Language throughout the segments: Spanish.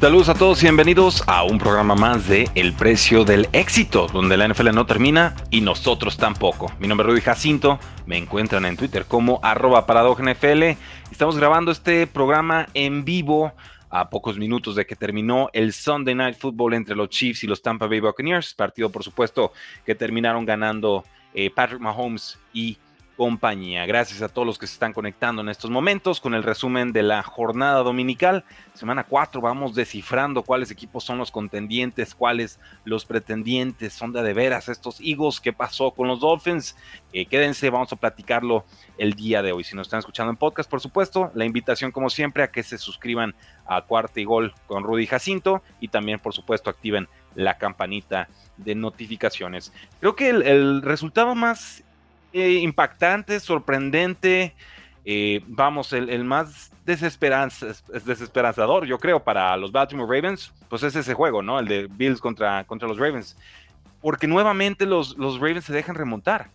Saludos a todos y bienvenidos a un programa más de El Precio del Éxito, donde la NFL no termina y nosotros tampoco. Mi nombre es Rudy Jacinto, me encuentran en Twitter como arroba NFL. Estamos grabando este programa en vivo a pocos minutos de que terminó el Sunday Night Football entre los Chiefs y los Tampa Bay Buccaneers, partido por supuesto que terminaron ganando eh, Patrick Mahomes y Gracias a todos los que se están conectando en estos momentos con el resumen de la jornada dominical. Semana 4 vamos descifrando cuáles equipos son los contendientes, cuáles los pretendientes, son de, de veras estos Eagles, qué pasó con los Dolphins. Eh, quédense, vamos a platicarlo el día de hoy. Si nos están escuchando en podcast, por supuesto, la invitación como siempre a que se suscriban a Cuarta y Gol con Rudy Jacinto y también por supuesto activen la campanita de notificaciones. Creo que el, el resultado más eh, impactante, sorprendente, eh, vamos, el, más desesperanzador, yo creo, para los Baltimore Ravens, pues es ese juego, ¿no? El de Bills contra, contra los Ravens. Porque nuevamente los, los Ravens se dejan remontar.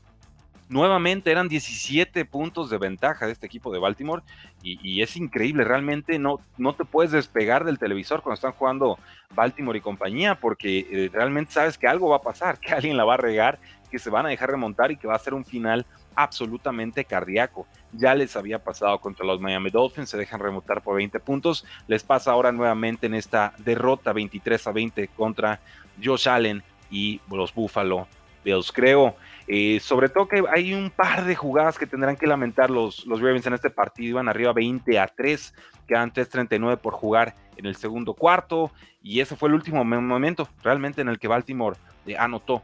Nuevamente eran 17 puntos de ventaja de este equipo de Baltimore y, es increíble, realmente no, no te puedes despegar del televisor cuando están jugando Baltimore y compañía porque eh, realmente sabes que algo va a pasar, que alguien la va a regar que se van a dejar remontar y que va a ser un final absolutamente cardíaco. Ya les había pasado contra los Miami Dolphins, se dejan remontar por 20 puntos. Les pasa ahora nuevamente en esta derrota 23 a 20 contra Josh Allen y los Buffalo Bills. Creo, eh, sobre todo que hay un par de jugadas que tendrán que lamentar los, los Ravens en este partido. Iban arriba 20 a 3, quedan 3.39 por jugar en el segundo cuarto. Y ese fue el último momento realmente en el que Baltimore eh, anotó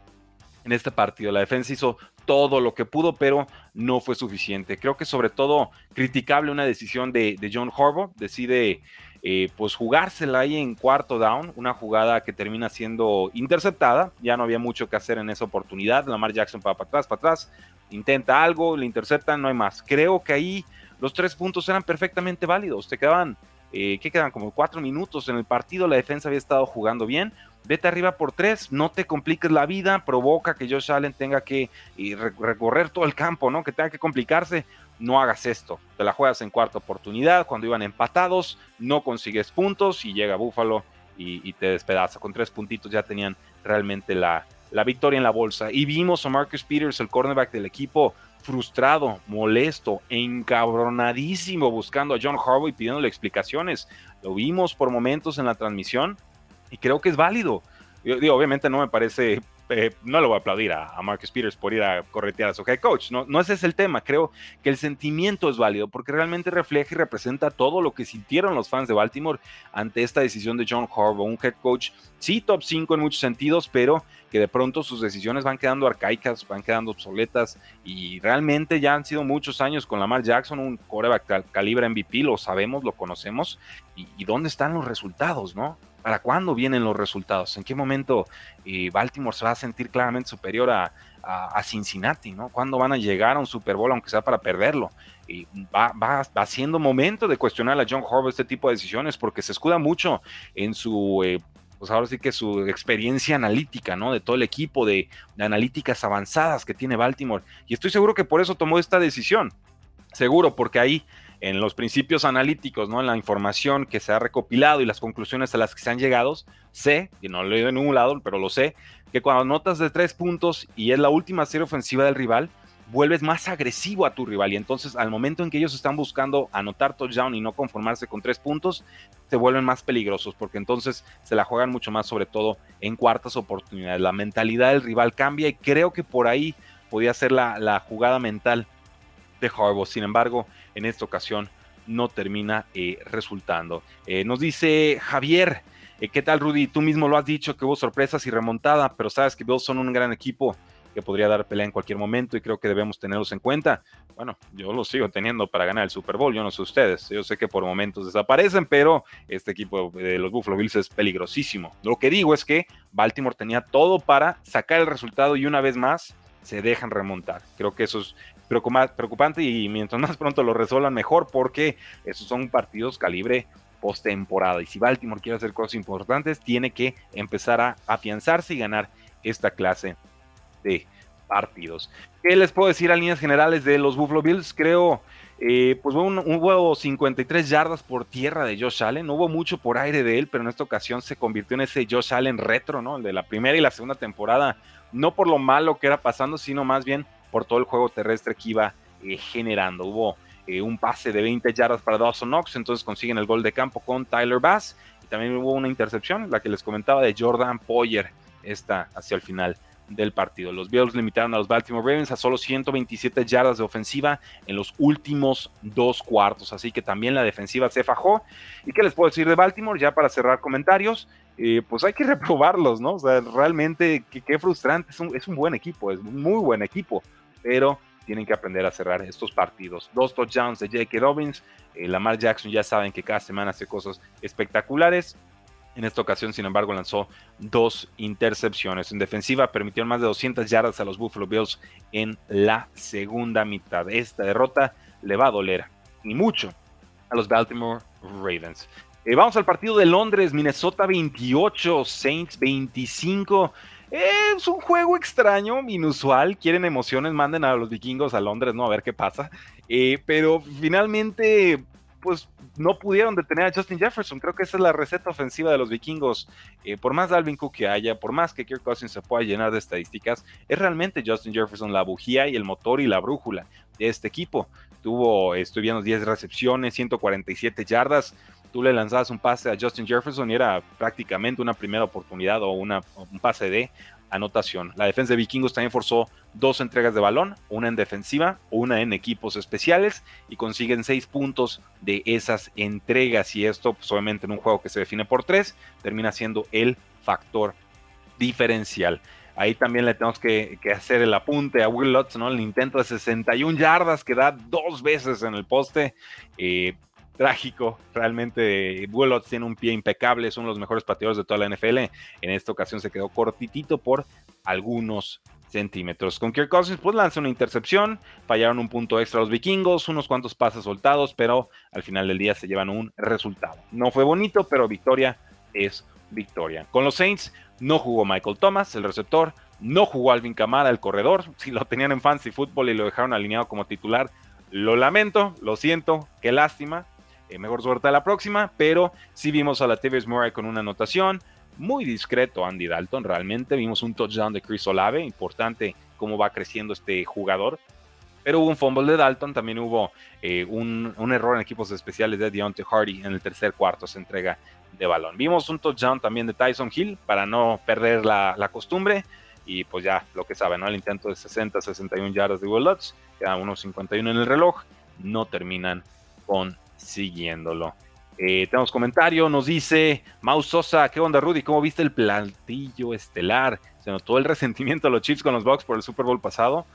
en este partido. La defensa hizo todo lo que pudo, pero no fue suficiente. Creo que sobre todo criticable una decisión de, John Harbaugh. Decide eh, pues jugársela ahí en cuarto down, una jugada que termina siendo interceptada. Ya no había mucho que hacer en esa oportunidad. Lamar Jackson va para atrás, para atrás, intenta algo, le interceptan, no hay más. Creo que ahí los tres puntos eran perfectamente válidos. Te quedaban, eh, ¿qué quedan? Como cuatro minutos en el partido. La defensa había estado jugando bien vete arriba por tres, no te compliques la vida, provoca que Josh Allen tenga que recorrer todo el campo, ¿no? Que tenga que complicarse, no hagas esto. Te la juegas en cuarta oportunidad, cuando iban empatados, no consigues puntos y llega Buffalo y, te despedaza. Con tres puntitos ya tenían realmente la, la victoria en la bolsa. Y vimos a Marcus Peters, el cornerback del equipo, frustrado, molesto, encabronadísimo, buscando a John Harbaugh y pidiéndole explicaciones. Lo vimos por momentos en la transmisión y creo que es válido. Yo, digo, obviamente no me parece, eh, no le voy a aplaudir a, Marcus Peters por ir a corretear a su head coach, no, no ese es el tema, creo que el sentimiento es válido porque realmente refleja y representa todo lo que sintieron los fans de Baltimore ante esta decisión de John Harbaugh, un head coach, sí, top 5 en muchos sentidos, pero que de pronto sus decisiones van quedando arcaicas, van quedando obsoletas y realmente ya han sido muchos años con Lamar Jackson, un coreback calibre MVP, lo sabemos, lo conocemos, y, y dónde están los resultados, ¿no? ¿Para cuándo vienen los resultados? ¿En qué momento eh, Baltimore se va a sentir claramente superior a, Cincinnati? ¿no? ¿Cuándo van a llegar a un Super Bowl, aunque sea para perderlo? Y va, va, siendo momento de cuestionar a John Harbaugh este tipo de decisiones porque se escuda mucho en su, eh, pues ahora sí que su experiencia analítica, ¿no? De todo el equipo de, de analíticas avanzadas que tiene Baltimore. Y estoy seguro que por eso tomó esta decisión. Seguro, porque ahí en los principios analíticos, ¿no? En la información que se ha recopilado y las conclusiones a las que se han llegado, sé, y no lo he leído en ningún lado, pero lo sé, que cuando notas de tres puntos y es la última serie ofensiva del rival, vuelves más agresivo a tu rival y entonces al momento en que ellos están buscando anotar touchdown y no conformarse con tres puntos, se vuelven más peligrosos porque entonces se la juegan mucho más sobre todo en cuartas oportunidades. La mentalidad del rival cambia y creo que por ahí podía ser la jugada mental de Harbaugh. Sin embargo, en esta ocasión no termina eh, resultando. Eh, nos dice Javier, Eh, ¿Qué tal, Rudy? Tú mismo lo has dicho que hubo sorpresas y remontada, pero sabes que Bills son un gran equipo que podría dar pelea en cualquier momento y creo que debemos tenerlos en cuenta. Bueno, yo los sigo teniendo para ganar el Super Bowl, yo no sé ustedes, yo sé que por momentos desaparecen, pero este equipo de los Buffalo Bills es peligrosísimo. Lo que digo es que Baltimore tenía todo para sacar el resultado y una vez más se dejan remontar. Creo que eso es preocupante y mientras más pronto lo resuelvan mejor porque esos son partidos calibre postemporada y si Baltimore quiere hacer cosas importantes tiene que empezar a afianzarse y ganar esta clase de partidos. ¿Qué les puedo decir a líneas generales de los Buffalo Bills? Creo, eh, pues un, hubo 53 yardas por tierra de Josh Allen, no hubo mucho por aire de él, pero en esta ocasión se convirtió en ese Josh Allen retro, ¿no? El de la primera y la segunda temporada, no por lo malo que era pasando, sino más bien por todo el juego terrestre que iba eh, generando. Hubo eh, un pase de 20 yardas para Dawson Knox, entonces consiguen el gol de campo con Tyler Bass, y también hubo una intercepción, la que les comentaba de Jordan Poyer, esta hacia el final del partido. Los Bills limitaron a los Baltimore Ravens a solo 127 yardas de ofensiva en los últimos dos cuartos, así que también la defensiva se fajó. ¿Y qué les puedo decir de Baltimore? Ya para cerrar comentarios, eh, pues hay que reprobarlos, ¿no? O sea, realmente qué, frustrante, es un, es un buen equipo, es un muy buen equipo, pero tienen que aprender a cerrar estos partidos. Dos touchdowns de J.K. Robbins, eh, Lamar Jackson ya saben que cada semana hace cosas espectaculares. En esta ocasión, sin embargo, lanzó dos intercepciones. En defensiva permitieron más de 200 yardas a los Buffalo Bills en la segunda mitad. Esta derrota le va a doler, ni mucho, a los Baltimore Ravens. Eh, vamos al partido de Londres, Minnesota 28, Saints 25. Es un juego extraño, inusual. Quieren emociones, manden a los vikingos a Londres, ¿no? A ver qué pasa. Eh, pero finalmente pues no pudieron detener a Justin Jefferson. Creo que esa es la receta ofensiva de los vikingos. Eh, por más Dalvin Cook que haya, por más que Kirk Cousins se pueda llenar de estadísticas, es realmente Justin Jefferson la bujía y el motor y la brújula de este equipo. Tuvo, estoy viendo 10 recepciones, 147 yardas. Tú le lanzabas un pase a Justin Jefferson y era prácticamente una primera oportunidad o una, un pase de anotación. La defensa de Vikingos también forzó dos entregas de balón, una en defensiva, una en equipos especiales y consiguen seis puntos de esas entregas y esto pues, obviamente en un juego que se define por tres termina siendo el factor diferencial. Ahí también le tenemos que, hacer el apunte a Will Lutz, ¿no? El intento de 61 yardas que da dos veces en el poste. Eh, trágico. Realmente Bullot tiene un pie impecable, es uno de los mejores pateadores de toda la NFL. En esta ocasión se quedó cortitito por algunos centímetros. Con Kirk Cousins pues lanza una intercepción, fallaron un punto extra los vikingos, unos cuantos pases soltados, pero al final del día se llevan un resultado. No fue bonito, pero victoria es victoria. Con los Saints no jugó Michael Thomas, el receptor, no jugó Alvin Kamara, el corredor. Si lo tenían en fancy fútbol y lo dejaron alineado como titular, lo lamento, lo siento, qué lástima. Eh, mejor suerte a la próxima, pero sí vimos a la TVS Murray con una anotación. Muy discreto Andy Dalton, realmente. Vimos un touchdown de Chris Olave, importante cómo va creciendo este jugador. Pero hubo un fumble de Dalton, también hubo eh, un, error en equipos especiales de Deontay Hardy en el tercer cuarto, se entrega de balón. Vimos un touchdown también de Tyson Hill para no perder la, costumbre. Y pues ya lo que saben, ¿no? El intento de 60-61 yardas de Will Lutz, quedan unos 51 en el reloj, no terminan con siguiéndolo. Eh, tenemos comentario, nos dice Mau Sosa, ¿qué onda Rudy? ¿Cómo viste el plantillo estelar? ¿Se notó el resentimiento de los Chiefs con los Bucks por el Super Bowl pasado?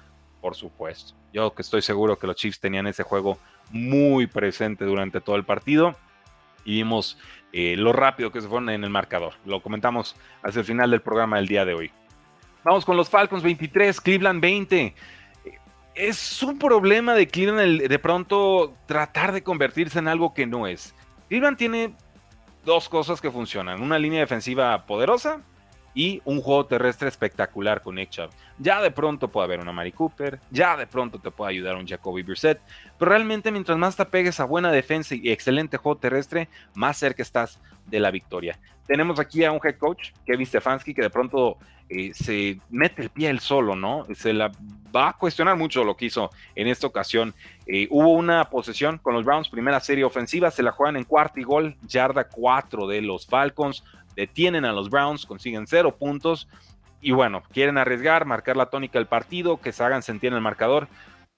Por supuesto. Yo que estoy seguro que los Chiefs tenían ese juego muy presente durante todo el partido y vimos eh, lo rápido que se fueron en el marcador. Lo comentamos hacia el final del programa del día de hoy. Vamos con los Falcons 23, Cleveland 20 es un problema de Cleveland de pronto tratar de convertirse en algo que no es. Cleveland tiene dos cosas que funcionan, una línea defensiva poderosa y un juego terrestre espectacular con Nick Chubb. Ya de pronto puede haber una Mari Cooper, ya de pronto te puede ayudar un Jacoby Brissett, pero realmente mientras más te pegues a buena defensa y excelente juego terrestre, más cerca estás de la victoria. Tenemos aquí a un head coach, Kevin Stefanski, que de pronto eh, se mete el pie él solo, ¿no? Se la va a cuestionar mucho lo que hizo en esta ocasión. Eh, hubo una posesión con los Browns, primera serie ofensiva, se la juegan en cuarto y gol, yarda 4 de los Falcons, detienen a los Browns, consiguen cero puntos y bueno, quieren arriesgar, marcar la tónica del partido, que se hagan sentir en el marcador.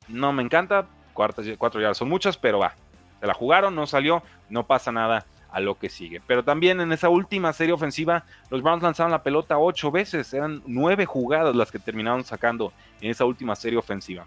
No me encanta, cuatro yardas son muchas, pero va, se la jugaron, no salió, no pasa nada a lo que sigue. Pero también en esa última serie ofensiva, los Browns lanzaron la pelota ocho veces, eran nueve jugadas las que terminaron sacando en esa última serie ofensiva.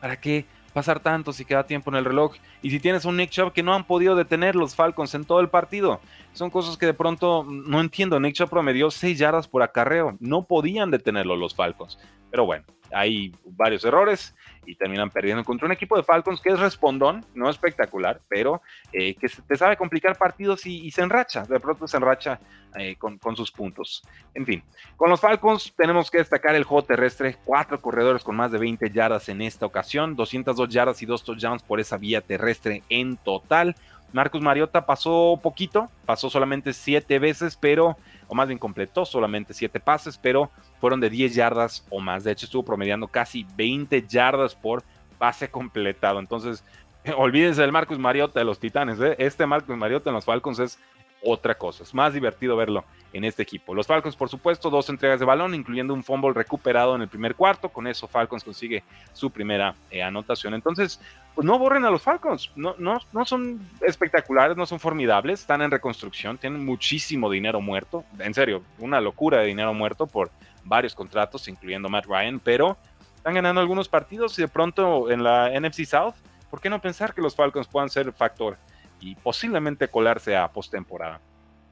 ¿Para qué pasar tanto si queda tiempo en el reloj? Y si tienes un Nick Chubb que no han podido detener los Falcons en todo el partido, son cosas que de pronto no entiendo. Nick Chubb promedió seis yardas por acarreo, no podían detenerlo los Falcons. Pero bueno, hay varios errores y terminan perdiendo contra un equipo de Falcons que es respondón, no espectacular, pero eh, que te sabe complicar partidos y, se enracha, de pronto se enracha eh, con, sus puntos. En fin, con los Falcons tenemos que destacar el juego terrestre, cuatro corredores con más de 20 yardas en esta ocasión, 202 yardas y dos touchdowns por esa vía terrestre en total. Marcus Mariota pasó poquito, pasó solamente siete veces, pero, o más bien completó solamente siete pases, pero fueron de 10 yardas o más. De hecho, estuvo promediando casi 20 yardas por pase completado. Entonces, olvídense del Marcus Mariota de los Titanes. ¿eh? Este Marcus Mariota en los Falcons es otra cosa. Es más divertido verlo en este equipo. Los Falcons, por supuesto, dos entregas de balón, incluyendo un fumble recuperado en el primer cuarto. Con eso, Falcons consigue su primera eh, anotación. Entonces, pues no borren a los Falcons. No, no, no son espectaculares, no son formidables. Están en reconstrucción, tienen muchísimo dinero muerto. En serio, una locura de dinero muerto por varios contratos, incluyendo Matt Ryan, pero están ganando algunos partidos y de pronto en la NFC South, ¿por qué no pensar que los Falcons puedan ser factor y posiblemente colarse a postemporada?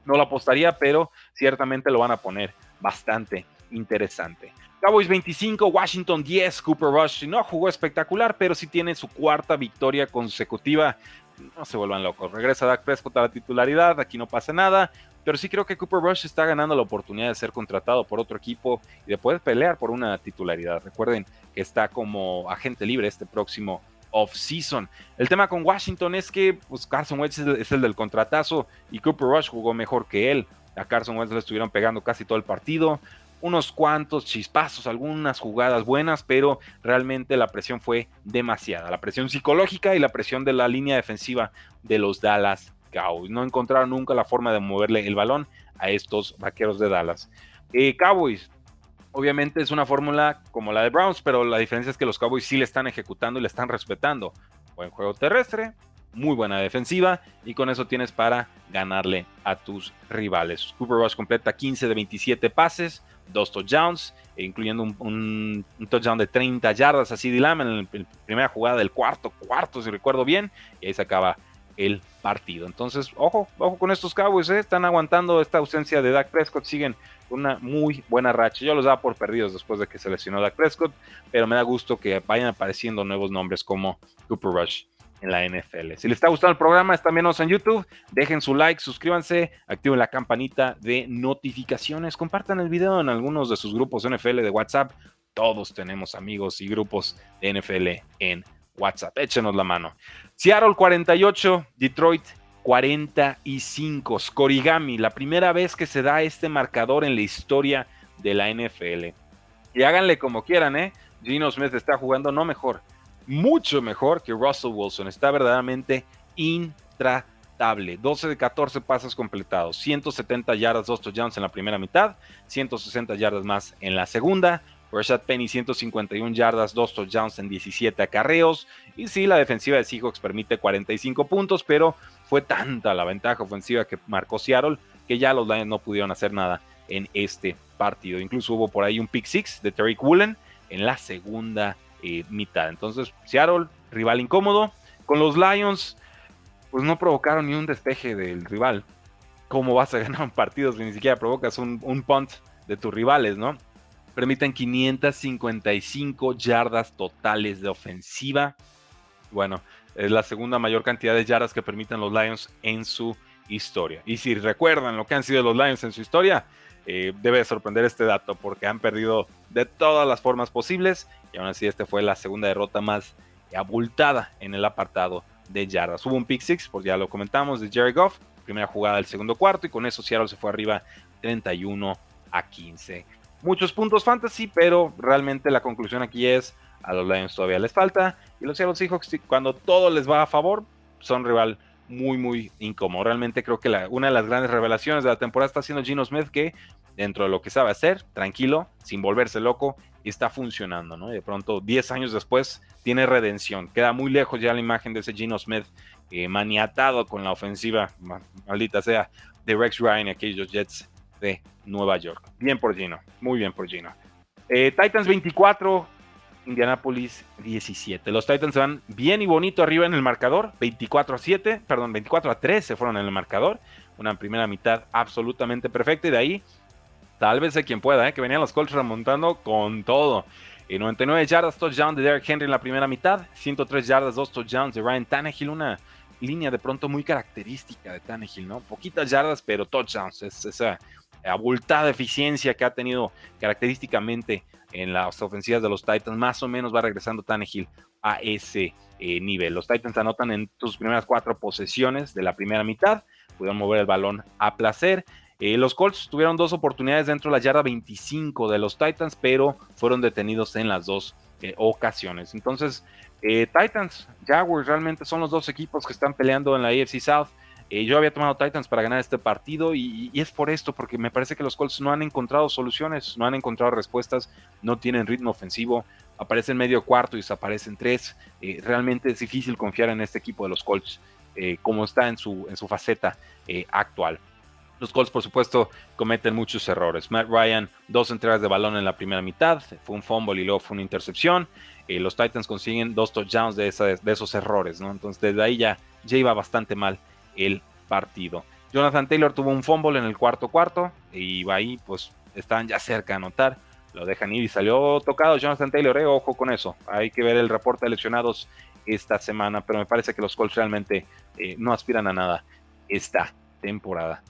No lo apostaría, pero ciertamente lo van a poner bastante interesante. Cowboys 25, Washington 10, Cooper Rush no jugó espectacular, pero sí tiene su cuarta victoria consecutiva. No se vuelvan locos. Regresa Dak Prescott a la titularidad, aquí no pasa nada. Pero sí creo que Cooper Rush está ganando la oportunidad de ser contratado por otro equipo y de poder pelear por una titularidad. Recuerden que está como agente libre este próximo off-season. El tema con Washington es que pues, Carson Wentz es el, del contratazo y Cooper Rush jugó mejor que él. A Carson Wentz le estuvieron pegando casi todo el partido. Unos cuantos chispazos, algunas jugadas buenas, pero realmente la presión fue demasiada. La presión psicológica y la presión de la línea defensiva de los Dallas Cowboys. No encontraron nunca la forma de moverle el balón a estos vaqueros de Dallas. Eh, Cowboys, obviamente es una fórmula como la de Browns, pero la diferencia es que los Cowboys sí le están ejecutando y le están respetando. Buen juego terrestre, muy buena defensiva y con eso tienes para ganarle a tus rivales. Cooper Rush completa 15 de 27 pases, dos touchdowns, incluyendo un, touchdown de 30 yardas así de Lamb en la primera jugada del cuarto, cuarto si recuerdo bien, y ahí se acaba el partido. Entonces, ojo, ojo con estos Cowboys, ¿eh? están aguantando esta ausencia de Dak Prescott, siguen una muy buena racha. Yo los daba por perdidos después de que se lesionó Dak Prescott, pero me da gusto que vayan apareciendo nuevos nombres como Cooper Rush en la NFL. Si les está gustando el programa, están viendo en YouTube, dejen su like, suscríbanse, activen la campanita de notificaciones, compartan el video en algunos de sus grupos NFL de WhatsApp. Todos tenemos amigos y grupos de NFL en WhatsApp. Échenos la mano. Seattle 48, Detroit 45. Scorigami, la primera vez que se da este marcador en la historia de la NFL. Y háganle como quieran, ¿eh? Gino Smith está jugando no mejor, mucho mejor que Russell Wilson. Está verdaderamente intratable. 12 de 14 pases completados, 170 yardas, 2 touchdowns en la primera mitad, 160 yardas más en la segunda. Rashad Penny 151 yardas, 2 touchdowns en 17 acarreos. Y sí, la defensiva de Seahawks permite 45 puntos, pero fue tanta la ventaja ofensiva que marcó Seattle que ya los Lions no pudieron hacer nada en este partido. Incluso hubo por ahí un pick six de Terry Woolen en la segunda eh, mitad. Entonces, Seattle, rival incómodo. Con los Lions, pues no provocaron ni un despeje del rival. ¿Cómo vas a ganar partidos si ni siquiera provocas un, un punt de tus rivales, no? Permiten 555 yardas totales de ofensiva. Bueno, es la segunda mayor cantidad de yardas que permiten los Lions en su historia. Y si recuerdan lo que han sido los Lions en su historia, eh, debe sorprender este dato porque han perdido de todas las formas posibles y aún así esta fue la segunda derrota más abultada en el apartado de yardas. Hubo un pick six, pues ya lo comentamos, de Jerry Goff, primera jugada del segundo cuarto y con eso Seattle se fue arriba 31 a 15 muchos puntos fantasy, pero realmente la conclusión aquí es a los Lions todavía les falta y los Seattle Seahawks cuando todo les va a favor son rival muy muy incómodo. Realmente creo que una de las grandes revelaciones de la temporada está siendo Gino Smith que dentro de lo que sabe hacer, tranquilo, sin volverse loco, está funcionando, ¿no? Y de pronto 10 años después tiene redención. Queda muy lejos ya la imagen de ese Gino Smith eh, maniatado con la ofensiva, maldita sea, de Rex Ryan y aquellos Jets de Nueva York. Bien por Gino, muy bien por Gino. Eh, Titans 24, Indianapolis 17. Los Titans van bien y bonito arriba en el marcador, 24 a 7, perdón, 24 a 3 se fueron en el marcador. Una primera mitad absolutamente perfecta y de ahí, tal vez de quien pueda, ¿eh? que venían los Colts remontando con todo. 99 eh, yardas, touchdown de Derrick Henry en la primera mitad, 103 yardas, dos touchdowns de Ryan Tannehill, una línea de pronto muy característica de Tannehill, ¿no? Poquitas yardas, pero touchdowns, es esa abultada eficiencia que ha tenido característicamente en las ofensivas de los Titans, más o menos va regresando Tannehill a ese eh, nivel. Los Titans anotan en sus primeras cuatro posesiones de la primera mitad, pudieron mover el balón a placer. Eh, los Colts tuvieron dos oportunidades dentro de la yarda 25 de los Titans, pero fueron detenidos en las dos eh, ocasiones. Entonces, Titans, Jaguars realmente son los dos equipos que están peleando en la AFC South. Eh, yo había tomado Titans para ganar este partido y, es por esto, porque me parece que los Colts no han encontrado soluciones, no han encontrado respuestas, no tienen ritmo ofensivo, aparecen medio cuarto y desaparecen tres. Eh, realmente es difícil confiar en este equipo de los Colts eh, como está en su, en su faceta actual. Los Colts, por supuesto, cometen muchos errores. Matt Ryan, dos entregas de balón en la primera mitad, fue un fumble y luego fue una intercepción. los Titans consiguen dos touchdowns de, de esos errores, ¿no? Entonces, desde ahí ya, ya iba bastante mal el partido. Jonathan Taylor tuvo un fumble en el cuarto cuarto y ahí pues estaban ya cerca de anotar. Lo dejan ir y salió tocado Jonathan Taylor, eh, ojo con eso. Hay que ver el reporte de lesionados esta semana, pero me parece que los Colts realmente eh, no aspiran a nada esta temporada.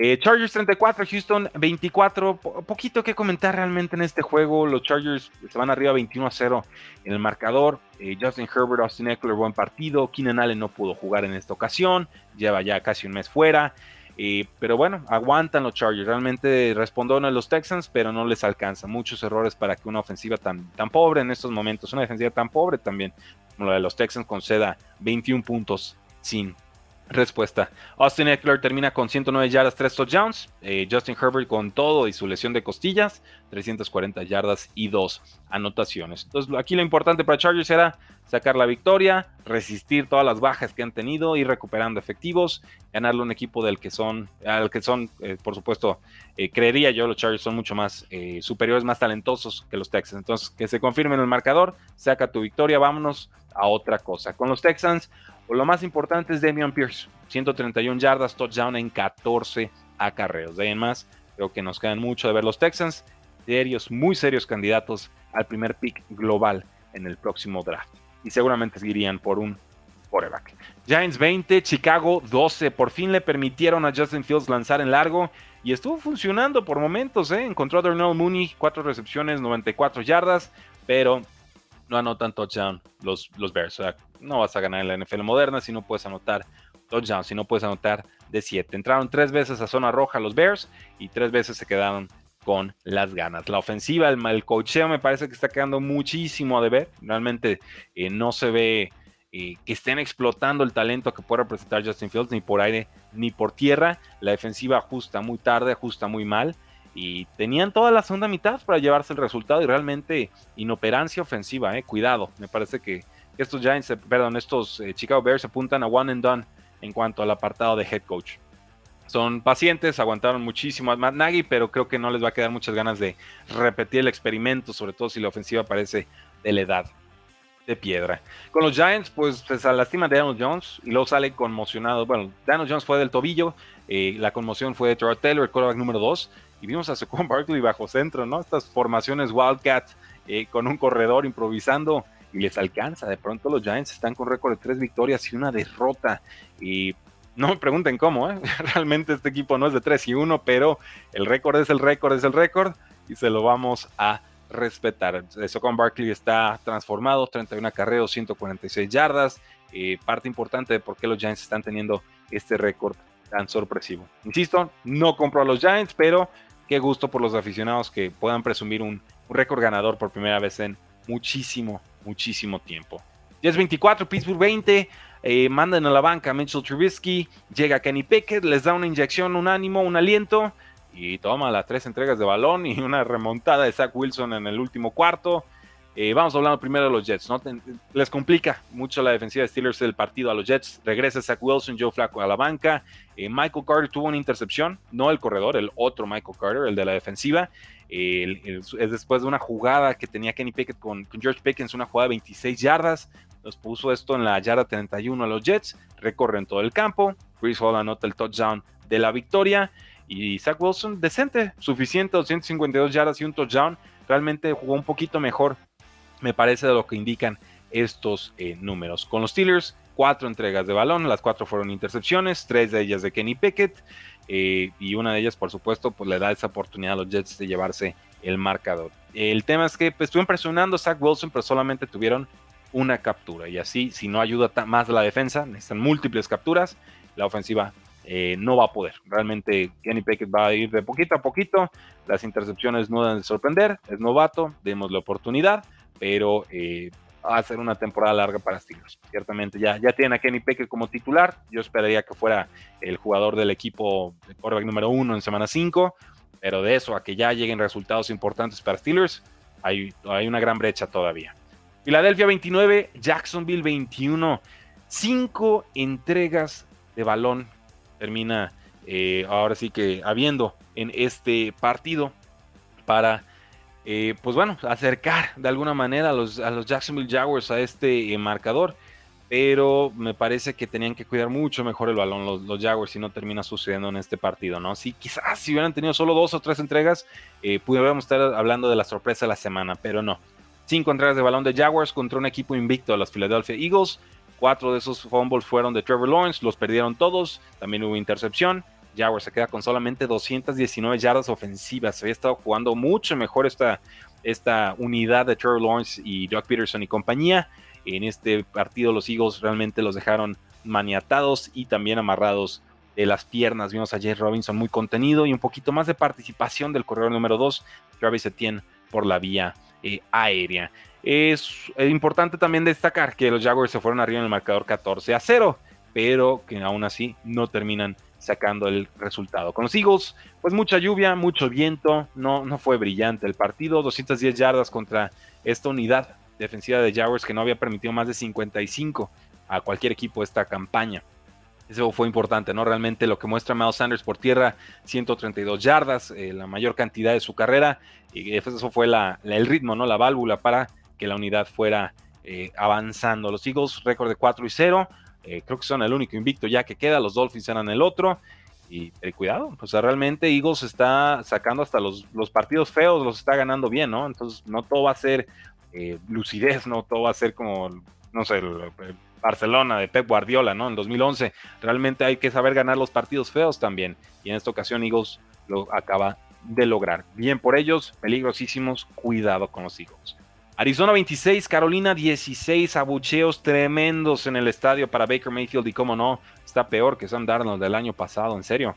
Eh, Chargers 34, Houston 24. poquito que comentar realmente en este juego. Los Chargers se van arriba 21 a 0 en el marcador. Eh, Justin Herbert, Austin Eckler, buen partido. Keenan Allen no pudo jugar en esta ocasión. Lleva ya casi un mes fuera. Eh, pero bueno, aguantan los Chargers. Realmente respondieron a los Texans, pero no les alcanza. Muchos errores para que una ofensiva tan, tan pobre en estos momentos, una defensiva tan pobre también, como la de los Texans, conceda 21 puntos sin Respuesta. Austin Eckler termina con 109 yardas, 3 touchdowns. Eh, Justin Herbert con todo y su lesión de costillas, 340 yardas y 2 anotaciones. Entonces aquí lo importante para Chargers era sacar la victoria, resistir todas las bajas que han tenido, ir recuperando efectivos, ganarle un equipo del que son, al que son, eh, por supuesto, eh, creería yo, los Chargers son mucho más superiores, más talentosos que los Texans. Entonces que se confirme en el marcador, saca tu victoria, vámonos a otra cosa. Con los Texans, lo más importante es Damian Pierce, 131 yardas, touchdown en 14 acarreos. De ahí más, creo que nos quedan mucho de ver los Texans, serios, muy serios candidatos al primer pick global en el próximo draft. Y seguramente seguirían por un quarterback. Giants 20, Chicago 12. Por fin le permitieron a Justin Fields lanzar en largo y estuvo funcionando por momentos. ¿eh? Encontró a Darnell Mooney, 4 recepciones, 94 yardas, pero no anotan touchdown los, los Bears. O sea, no vas a ganar en la NFL moderna si no puedes anotar touchdown, si no puedes anotar de 7. Entraron tres veces a zona roja los Bears y tres veces se quedaron con las ganas. La ofensiva, el, el cocheo me parece que está quedando muchísimo a deber. Realmente eh, no se ve eh, que estén explotando el talento que puede representar Justin Fields ni por aire ni por tierra. La defensiva ajusta muy tarde, ajusta muy mal y tenían toda la segunda mitad para llevarse el resultado y realmente inoperancia ofensiva, eh. cuidado, me parece que estos Giants, perdón, estos eh, Chicago Bears apuntan a one and done en cuanto al apartado de head coach. Son pacientes, aguantaron muchísimo a Matt Nagy, pero creo que no les va a quedar muchas ganas de repetir el experimento, sobre todo si la ofensiva parece de la edad de piedra. Con los Giants, pues, se lastima Daniel Jones y luego sale conmocionado. Bueno, Daniel Jones fue del tobillo, eh, la conmoción fue de Terrell Taylor, el quarterback número 2, y vimos a Saquon Barkley bajo centro, ¿no? Estas formaciones Wildcat eh, con un corredor improvisando y les alcanza. De pronto los Giants están con récord de tres victorias y una derrota. Y no me pregunten cómo, ¿eh? realmente este equipo no es de 3 y 1, pero el récord es el récord, es el récord y se lo vamos a respetar. Socon Barkley está transformado, 31 acarreos, 146 yardas. Eh, parte importante de por qué los Giants están teniendo este récord tan sorpresivo. Insisto, no compro a los Giants, pero qué gusto por los aficionados que puedan presumir un, récord ganador por primera vez en muchísimo, muchísimo tiempo. 10-24, Pittsburgh 20, eh, mandan a la banca a Mitchell Trubisky, llega Kenny Pickett, les da una inyección, un ánimo, un aliento y toma las tres entregas de balón y una remontada de Zach Wilson en el último cuarto. Eh, vamos hablando primero de los Jets, ¿no? Les complica mucho la defensiva de Steelers el partido a los Jets. Regresa Zach Wilson, Joe Flacco a la banca. Eh, Michael Carter tuvo una intercepción, no el corredor, el otro Michael Carter, el de la defensiva. es después de una jugada que tenía Kenny Pickett con, George Pickens, una jugada de 26 yardas. Nos puso esto en la yarda 31 a los Jets. Recorren todo el campo. Chris Hall anota el touchdown de la victoria. Y Zach Wilson, decente, suficiente, 252 yardas y un touchdown. Realmente jugó un poquito mejor me parece de lo que indican estos eh, números. Con los Steelers, cuatro entregas de balón, las cuatro fueron intercepciones, tres de ellas de Kenny Pickett, eh, y una de ellas, por supuesto, pues le da esa oportunidad a los Jets de llevarse el marcador. El tema es que pues, estuvieron presionando a Zach Wilson, pero solamente tuvieron una captura, y así, si no ayuda más la defensa, necesitan múltiples capturas, la ofensiva eh, no va a poder. Realmente Kenny Pickett va a ir de poquito a poquito, las intercepciones no deben de sorprender, es novato, demos la oportunidad pero eh, va a ser una temporada larga para Steelers. Ciertamente ya, ya tienen a Kenny Pickett como titular. Yo esperaría que fuera el jugador del equipo de quarterback número uno en semana 5, pero de eso a que ya lleguen resultados importantes para Steelers, hay, una gran brecha todavía. Filadelfia 29, Jacksonville 21. Cinco entregas de balón termina eh, ahora sí que habiendo en este partido para eh, pues bueno, acercar de alguna manera a los, a los Jacksonville Jaguars a este eh, marcador. Pero me parece que tenían que cuidar mucho mejor el balón los, Jaguars si no termina sucediendo en este partido, ¿no? Si quizás si hubieran tenido solo dos o tres entregas, eh, pudiéramos estar hablando de la sorpresa de la semana, pero no. Cinco entregas de balón de Jaguars contra un equipo invicto de los Philadelphia Eagles. Cuatro de esos fumbles fueron de Trevor Lawrence, los perdieron todos. También hubo intercepción. Jaguars se queda con solamente 219 yardas ofensivas. Había estado jugando mucho mejor esta, esta unidad de Trevor Lawrence y Doug Peterson y compañía. En este partido los Eagles realmente los dejaron maniatados y también amarrados de las piernas. Vimos a Jay Robinson muy contenido y un poquito más de participación del corredor número 2, Travis Etienne, por la vía eh, aérea. Es importante también destacar que los Jaguars se fueron arriba en el marcador 14 a 0, pero que aún así no terminan sacando el resultado. Con los Eagles, pues mucha lluvia, mucho viento, no, no fue brillante el partido, 210 yardas contra esta unidad defensiva de Jaguars que no había permitido más de 55 a cualquier equipo esta campaña. Eso fue importante, ¿no? Realmente lo que muestra Miles Sanders por tierra, 132 yardas, eh, la mayor cantidad de su carrera, y eso fue la, el ritmo, ¿no? La válvula para que la unidad fuera eh, avanzando. Los Eagles, récord de 4 y 0, eh, creo que son el único invicto ya que queda, los Dolphins eran el otro. Y eh, cuidado, pues realmente Eagles está sacando hasta los, los, partidos feos, los está ganando bien, ¿no? Entonces no todo va a ser eh, lucidez, no todo va a ser como, no sé, el, Barcelona de Pep Guardiola, ¿no? En 2011 realmente hay que saber ganar los partidos feos también. Y en esta ocasión Eagles lo acaba de lograr. Bien por ellos, peligrosísimos, cuidado con los Eagles. Arizona 26, Carolina 16, abucheos tremendos en el estadio para Baker Mayfield y cómo no, está peor que Sam Darnold del año pasado, en serio.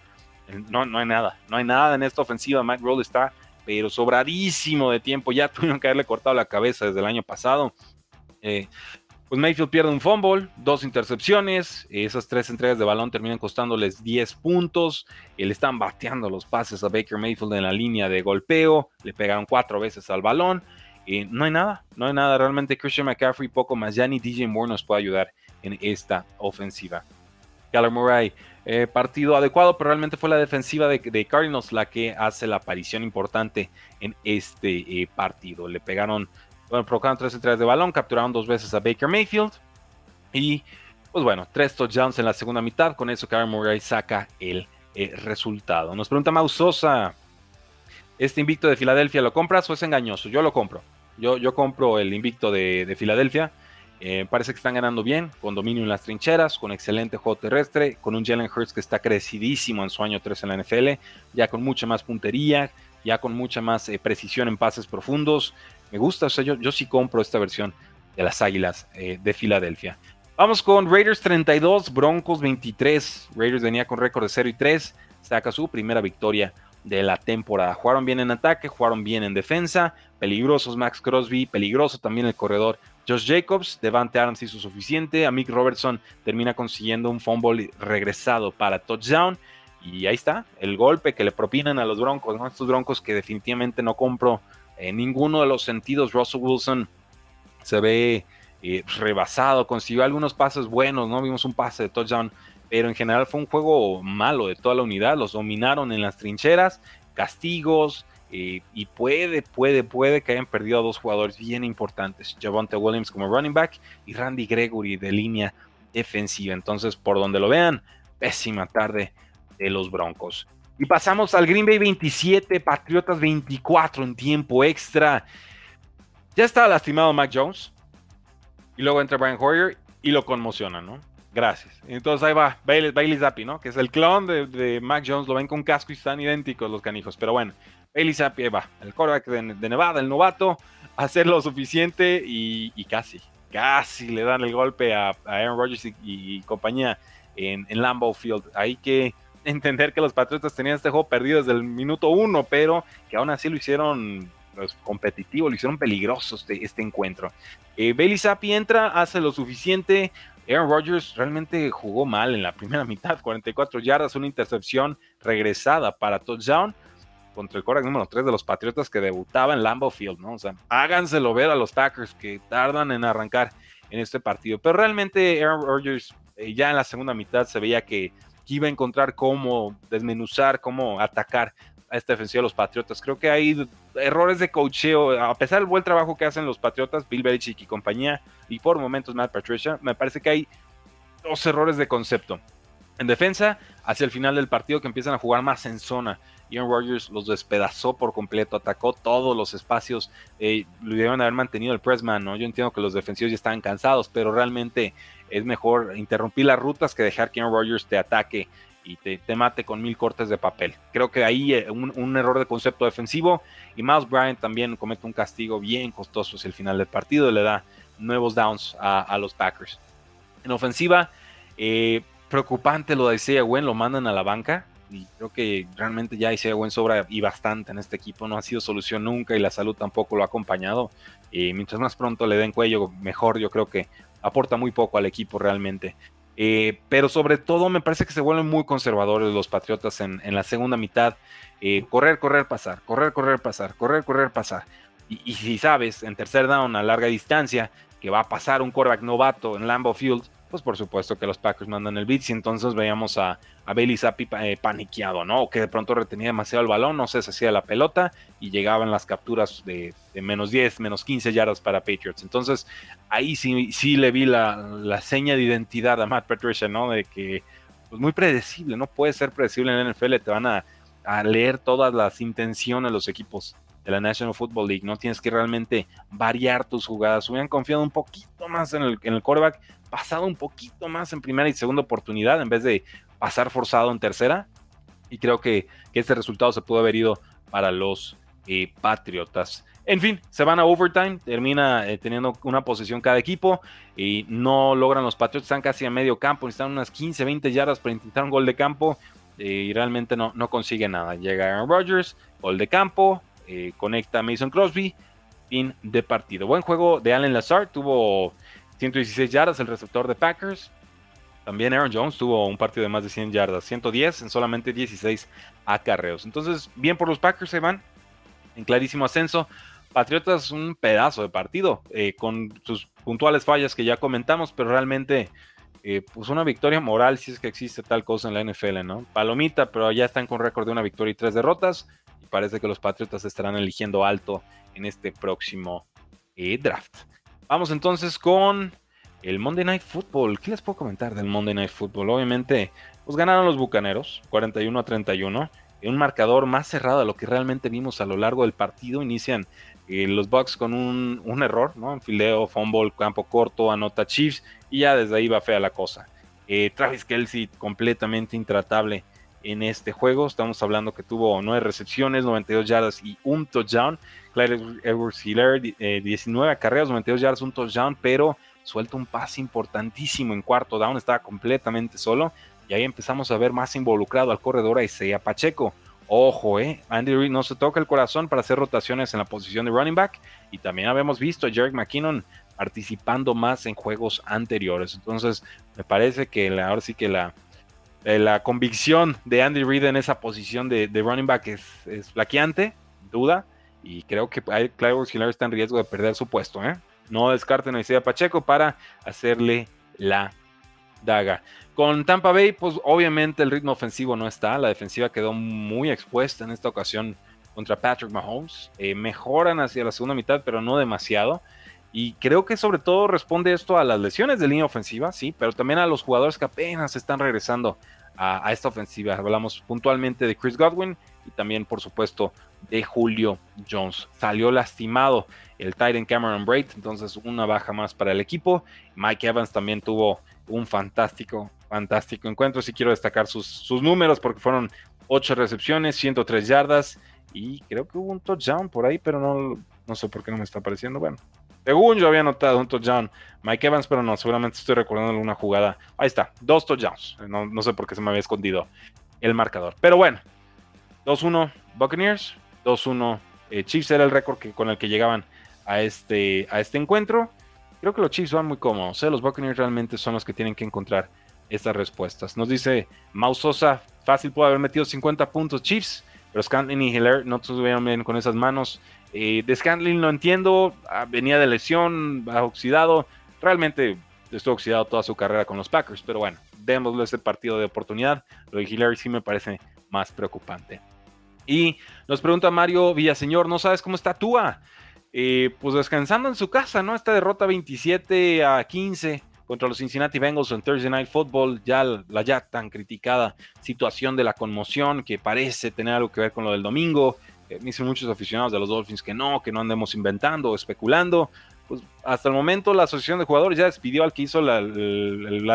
No, no hay nada, no hay nada en esta ofensiva. Matt Roll está pero sobradísimo de tiempo, ya tuvieron que haberle cortado la cabeza desde el año pasado. Eh, pues Mayfield pierde un fumble, dos intercepciones, esas tres entregas de balón terminan costándoles 10 puntos, le están bateando los pases a Baker Mayfield en la línea de golpeo, le pegaron cuatro veces al balón, no hay nada, no hay nada. Realmente Christian McCaffrey, poco más. Ya ni DJ Moore nos puede ayudar en esta ofensiva. Kyler Murray, eh, partido adecuado, pero realmente fue la defensiva de, Cardinals la que hace la aparición importante en este eh, partido. Le pegaron, bueno, provocaron tres entradas de balón, capturaron dos veces a Baker Mayfield y, pues bueno, tres touchdowns en la segunda mitad. Con eso, Kyler Murray saca el eh, resultado. Nos pregunta Mausosa, ¿este invicto de Filadelfia lo compras o es engañoso? Yo lo compro. Yo, yo compro el invicto de, Filadelfia. Eh, parece que están ganando bien, con dominio en las trincheras, con excelente juego terrestre, con un Jalen Hurts que está crecidísimo en su año 3 en la NFL, ya con mucha más puntería, ya con mucha más eh, precisión en pases profundos. Me gusta, o sea, yo, yo sí compro esta versión de las Águilas eh, de Filadelfia. Vamos con Raiders 32, Broncos 23. Raiders venía con récord de 0 y 3, saca su primera victoria de la temporada. Jugaron bien en ataque, jugaron bien en defensa, peligrosos Max Crosby, peligroso también el corredor Josh Jacobs, Devante Adams hizo suficiente, a Mick Robertson termina consiguiendo un fumble regresado para touchdown y ahí está, el golpe que le propinan a los Broncos, estos Broncos que definitivamente no compro en ninguno de los sentidos, Russell Wilson se ve eh, rebasado, consiguió algunos pases buenos, ¿no? Vimos un pase de touchdown, pero en general fue un juego malo de toda la unidad, los dominaron en las trincheras, castigos, eh, y puede, puede, puede que hayan perdido a dos jugadores bien importantes, Javonte Williams como running back y Randy Gregory de línea defensiva. Entonces, por donde lo vean, pésima tarde de los Broncos. Y pasamos al Green Bay 27, Patriotas 24 en tiempo extra. Ya estaba lastimado Mac Jones. Y luego entra Brian Hoyer y lo conmociona, ¿no? Gracias. Entonces ahí va Bailey, Bailey Zappi, ¿no? Que es el clon de, Mac Jones. Lo ven con casco y están idénticos los canijos. Pero bueno, Bailey Zappi, ahí va. El quarterback de, Nevada, el novato. Hacer lo suficiente y, casi, casi le dan el golpe a, Aaron Rodgers y, compañía en, en Lambeau Field. Hay que entender que los Patriotas tenían este juego perdido desde el minuto uno, pero que aún así lo hicieron pues, competitivo, lo hicieron peligroso este, este encuentro. Eh, Bailey Zappi entra, hace lo suficiente. Aaron Rodgers realmente jugó mal en la primera mitad, 44 yardas, una intercepción regresada para touchdown contra el Corax número 3 de los Patriotas que debutaba en Lambeau Field, ¿no? O sea, háganselo ver a los Packers que tardan en arrancar en este partido. Pero realmente Aaron Rodgers eh, ya en la segunda mitad se veía que iba a encontrar cómo desmenuzar, cómo atacar a esta defensiva de los Patriotas. Creo que hay errores de cocheo, a pesar del buen trabajo que hacen los Patriotas, Bill Belichick y compañía, y por momentos Matt Patricia, me parece que hay dos errores de concepto. En defensa, hacia el final del partido que empiezan a jugar más en zona. Ian Rogers los despedazó por completo, atacó todos los espacios, eh, lo haber mantenido el pressman, ¿no? Yo entiendo que los defensivos ya estaban cansados, pero realmente es mejor interrumpir las rutas que dejar que Aaron Rodgers te ataque y te, mate con mil cortes de papel. Creo que ahí eh, un, error de concepto defensivo y Miles Bryant también comete un castigo bien costoso hacia el final del partido le da nuevos downs a, los Packers. En ofensiva, eh, preocupante lo de Isaiah Gwen, lo mandan a la banca y creo que realmente ya Isaiah Gwen sobra y bastante en este equipo, no ha sido solución nunca y la salud tampoco lo ha acompañado. Y mientras más pronto le den cuello, mejor yo creo que aporta muy poco al equipo realmente. Eh, pero sobre todo me parece que se vuelven muy conservadores los Patriotas en, la segunda mitad. Eh, correr, correr, pasar, correr, correr, pasar, correr, correr, pasar. Y, si sabes, en tercer down a larga distancia, que va a pasar un quarterback novato en Lambeau Field, pues por supuesto que los Packers mandan el blitz y entonces veíamos a, a Bailey Zappi eh, paniqueado, ¿no? O que de pronto retenía demasiado el balón, no sé, se hacía la pelota y llegaban las capturas de, menos 10, menos 15 yardas para Patriots. Entonces ahí sí, sí le vi la, seña de identidad a Matt Patricia, ¿no? De que pues muy predecible, no puede ser predecible en NFL, te van a, leer todas las intenciones de los equipos de la National Football League, no tienes que realmente variar tus jugadas, hubieran confiado un poquito más en el, en el quarterback, pasado un poquito más en primera y segunda oportunidad en vez de pasar forzado en tercera. Y creo que, este resultado se pudo haber ido para los eh, Patriotas. En fin, se van a overtime, termina eh, teniendo una posición cada equipo y no logran los Patriotas, están casi a medio campo, necesitan unas 15, 20 yardas para intentar un gol de campo eh, y realmente no, no consigue nada. Llega Aaron Rodgers, gol de campo, conecta a Mason Crosby, fin de partido. Buen juego de Allen Lazard, tuvo 116 yardas el receptor de Packers. También Aaron Jones tuvo un partido de más de 100 yardas, 110 en solamente 16 acarreos. Entonces, bien por los Packers se van en clarísimo ascenso. Patriotas un pedazo de partido, eh, con sus puntuales fallas que ya comentamos, pero realmente eh, pues una victoria moral si es que existe tal cosa en la NFL, ¿no? Palomita, pero ya están con récord de una victoria y tres derrotas parece que los Patriotas estarán eligiendo alto en este próximo eh, draft. Vamos entonces con el Monday Night Football. ¿Qué les puedo comentar del Monday Night Football? Obviamente, pues ganaron los Bucaneros, 41 a 31. En un marcador más cerrado de lo que realmente vimos a lo largo del partido. Inician eh, los Bucks con un, error, ¿no? En fileo, fumble, campo corto, anota Chiefs. Y ya desde ahí va fea la cosa. Eh, Travis Kelsey completamente intratable en este juego. Estamos hablando que tuvo 9 recepciones, 92 yardas y un touchdown. Clyde Edwards Hiller, 19 eh, acarreos, 92 yardas, un touchdown, pero suelta un pase importantísimo en cuarto down, estaba completamente solo. Y ahí empezamos a ver más involucrado al corredor a Isaiah Pacheco. Ojo, eh, Andy Reid no se toca el corazón para hacer rotaciones en la posición de running back. Y también habíamos visto a Jerry McKinnon participando más en juegos anteriores. Entonces, me parece que ahora sí que la, eh, la convicción de Andy Reid en esa posición de, running back es, es flaqueante, duda, y creo que Clyde Hiller está en riesgo de perder su puesto. ¿eh? no descarten a Isaiah Pacheco para hacerle la daga. Con Tampa Bay, pues obviamente el ritmo ofensivo no está, la defensiva quedó muy expuesta en esta ocasión contra Patrick Mahomes. Eh, mejoran hacia la segunda mitad, pero no demasiado. Y creo que sobre todo responde esto a las lesiones de línea ofensiva, sí, pero también a los jugadores que apenas están regresando a, esta ofensiva. Hablamos puntualmente de Chris Godwin y también, por supuesto, de Julio Jones. Salió lastimado el Titan Cameron Braid, entonces una baja más para el equipo. Mike Evans también tuvo un fantástico, fantástico encuentro. Si quiero destacar sus, sus números porque fueron 8 recepciones, 103 yardas y creo que hubo un touchdown por ahí, pero no, no sé por qué no me está apareciendo. Bueno, según yo había notado un touchdown Mike Evans, pero no, seguramente estoy recordando alguna jugada. Ahí está, dos touchdowns. No, sé por qué se me había escondido el marcador. Pero bueno, 2-1 Buccaneers, 2-1 eh, Chiefs era el récord con el que llegaban a este, a este encuentro. Creo que los Chiefs van muy cómodos. ¿eh? Los Buccaneers realmente son los que tienen que encontrar estas respuestas. Nos dice Mausosa, fácil puede haber metido 50 puntos Chiefs, pero Scantlin y Hiller no estuvieron bien con esas manos. Eh, de no entiendo, ah, venía de lesión, oxidado. Realmente estuvo oxidado toda su carrera con los Packers, pero bueno, démosle ese partido de oportunidad. Lo de Hiller sí me parece más preocupante. Y nos pregunta Mario Villaseñor, ¿no sabes cómo está Tua? Eh, pues descansando en su casa, ¿no? Esta derrota 27 a 15 contra los Cincinnati Bengals en Thursday Night Football, ya la ya tan criticada situación de la conmoción que parece tener algo que ver con lo del domingo. Eh, dicen muchos aficionados de los Dolphins que no, que no andemos inventando o especulando. Pues hasta el momento la asociación de jugadores ya despidió al que hizo la,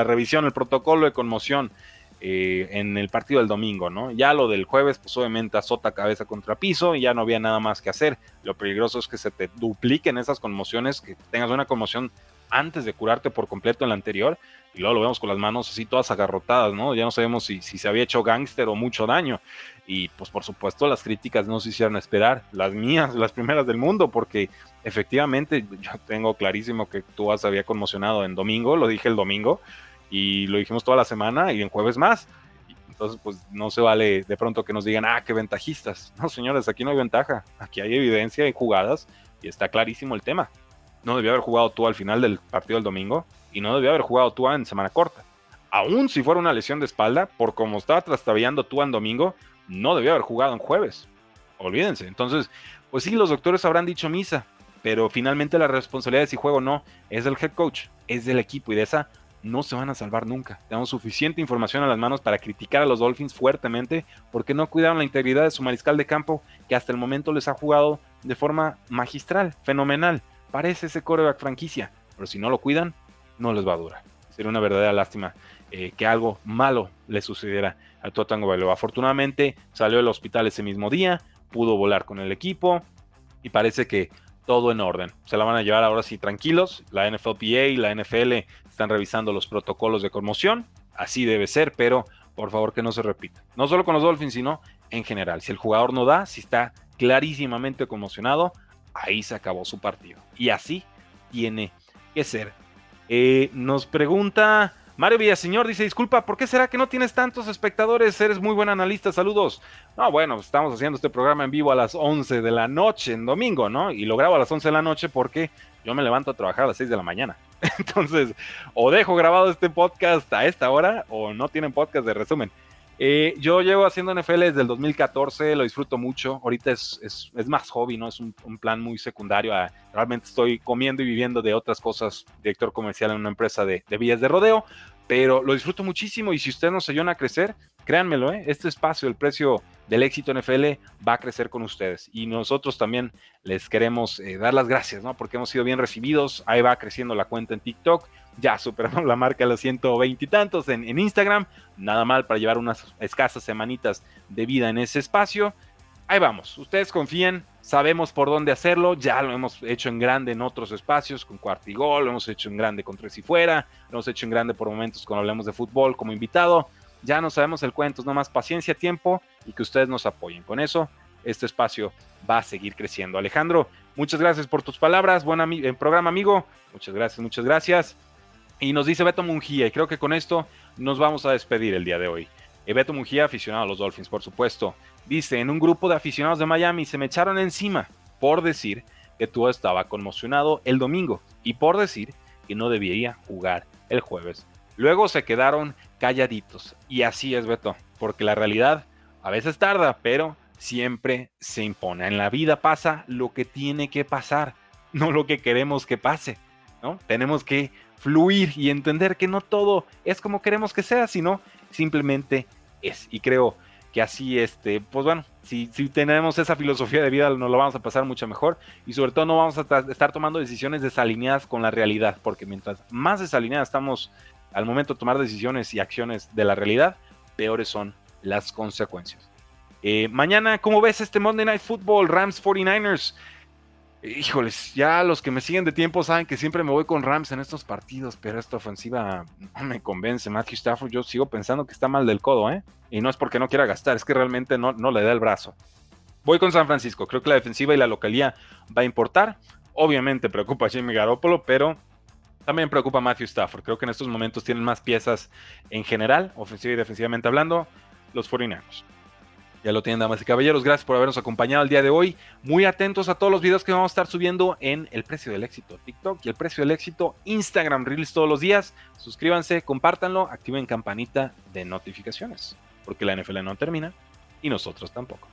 revisión, el protocolo de conmoción eh, en el partido del domingo, ¿no? Ya lo del jueves, pues obviamente azota cabeza contra piso y ya no había nada más que hacer. Lo peligroso es que se te dupliquen esas conmociones, que tengas una conmoción antes de curarte por completo en la anterior y luego lo vemos con las manos así todas agarrotadas, ¿no? Ya no sabemos si, si se había hecho gángster o mucho daño. Y pues por supuesto las críticas no se hicieron esperar, las mías, las primeras del mundo, porque efectivamente yo tengo clarísimo que tú has había conmocionado en domingo, lo dije el domingo, y lo dijimos toda la semana y en jueves más. Entonces, pues no se vale de pronto que nos digan, ah, qué ventajistas. No, señores, aquí no hay ventaja. Aquí hay evidencia y jugadas y está clarísimo el tema. No debió haber jugado tú al final del partido del domingo y no debió haber jugado tú en semana corta. Aún si fuera una lesión de espalda, por como estaba trastabillando tú en domingo, no debió haber jugado en jueves. Olvídense. Entonces, pues sí, los doctores habrán dicho misa, pero finalmente la responsabilidad de si juego o no es del head coach, es del equipo y de esa no se van a salvar nunca. Tenemos suficiente información a las manos para criticar a los Dolphins fuertemente porque no cuidaron la integridad de su mariscal de campo que hasta el momento les ha jugado de forma magistral, fenomenal. Parece ese coreback franquicia, pero si no lo cuidan, no les va a durar. Sería una verdadera lástima eh, que algo malo le sucediera a Tua Tango Bailoa. Afortunadamente salió del hospital ese mismo día, pudo volar con el equipo y parece que todo en orden. Se la van a llevar ahora sí tranquilos. La NFLPA y la NFL están revisando los protocolos de conmoción. Así debe ser, pero por favor que no se repita. No solo con los Dolphins, sino en general. Si el jugador no da, si está clarísimamente conmocionado, ahí se acabó su partido. Y así tiene que ser. Eh, nos pregunta Mario Villaseñor dice, disculpa, ¿por qué será que no tienes tantos espectadores? Eres muy buen analista, saludos. No, bueno, pues estamos haciendo este programa en vivo a las 11 de la noche, en domingo, ¿no? Y lo grabo a las 11 de la noche porque yo me levanto a trabajar a las 6 de la mañana. Entonces, o dejo grabado este podcast a esta hora o no tienen podcast de resumen. Eh, yo llevo haciendo NFL desde el 2014, lo disfruto mucho. Ahorita es, es, más hobby, ¿no? Es un, plan muy secundario. realmente estoy comiendo y viviendo de otras cosas, director comercial en una empresa de, de vías de rodeo, pero lo disfruto muchísimo y si usted nos ayudan a crecer, créanmelo, ¿eh? este espacio, el precio del éxito NFL va a crecer con ustedes. Y nosotros también les queremos eh, dar las gracias, ¿no? Porque hemos sido bien recibidos. Ahí va creciendo la cuenta en TikTok. Ya superamos la marca de los 120 y tantos en, en Instagram. Nada mal para llevar unas escasas semanitas de vida en ese espacio. Ahí vamos. Ustedes confíen, sabemos por dónde hacerlo, ya lo hemos hecho en grande en otros espacios, con Cuartigol, lo hemos hecho en grande con Tres y Fuera, lo hemos hecho en grande por momentos cuando hablemos de fútbol como invitado. Ya no sabemos el cuento, es más paciencia, tiempo y que ustedes nos apoyen. Con eso, este espacio va a seguir creciendo. Alejandro, muchas gracias por tus palabras, buen eh, programa amigo, muchas gracias, muchas gracias. Y nos dice Beto Mungía, y creo que con esto nos vamos a despedir el día de hoy. Beto Mungía, aficionado a los Dolphins, por supuesto. Dice, en un grupo de aficionados de Miami se me echaron encima por decir que Tua estaba conmocionado el domingo y por decir que no debía jugar el jueves. Luego se quedaron calladitos y así es Beto, porque la realidad a veces tarda, pero siempre se impone. En la vida pasa lo que tiene que pasar, no lo que queremos que pase. ¿no? Tenemos que fluir y entender que no todo es como queremos que sea, sino simplemente es. Y creo que así, este, pues bueno, si, si tenemos esa filosofía de vida, nos lo vamos a pasar mucho mejor y sobre todo no vamos a estar tomando decisiones desalineadas con la realidad, porque mientras más desalineadas estamos al momento de tomar decisiones y acciones de la realidad, peores son las consecuencias. Eh, mañana, ¿cómo ves este Monday Night Football Rams 49ers? Híjoles, ya los que me siguen de tiempo saben que siempre me voy con Rams en estos partidos, pero esta ofensiva no me convence. Matthew Stafford, yo sigo pensando que está mal del codo, ¿eh? Y no es porque no quiera gastar, es que realmente no, no le da el brazo. Voy con San Francisco, creo que la defensiva y la localía va a importar. Obviamente preocupa a Jimmy Garoppolo, pero también preocupa a Matthew Stafford. Creo que en estos momentos tienen más piezas en general, ofensiva y defensivamente hablando, los 49ers. Ya lo tienen, damas y caballeros. Gracias por habernos acompañado el día de hoy. Muy atentos a todos los videos que vamos a estar subiendo en El Precio del Éxito TikTok y El Precio del Éxito Instagram Reels todos los días. Suscríbanse, compártanlo, activen campanita de notificaciones, porque la NFL no termina y nosotros tampoco.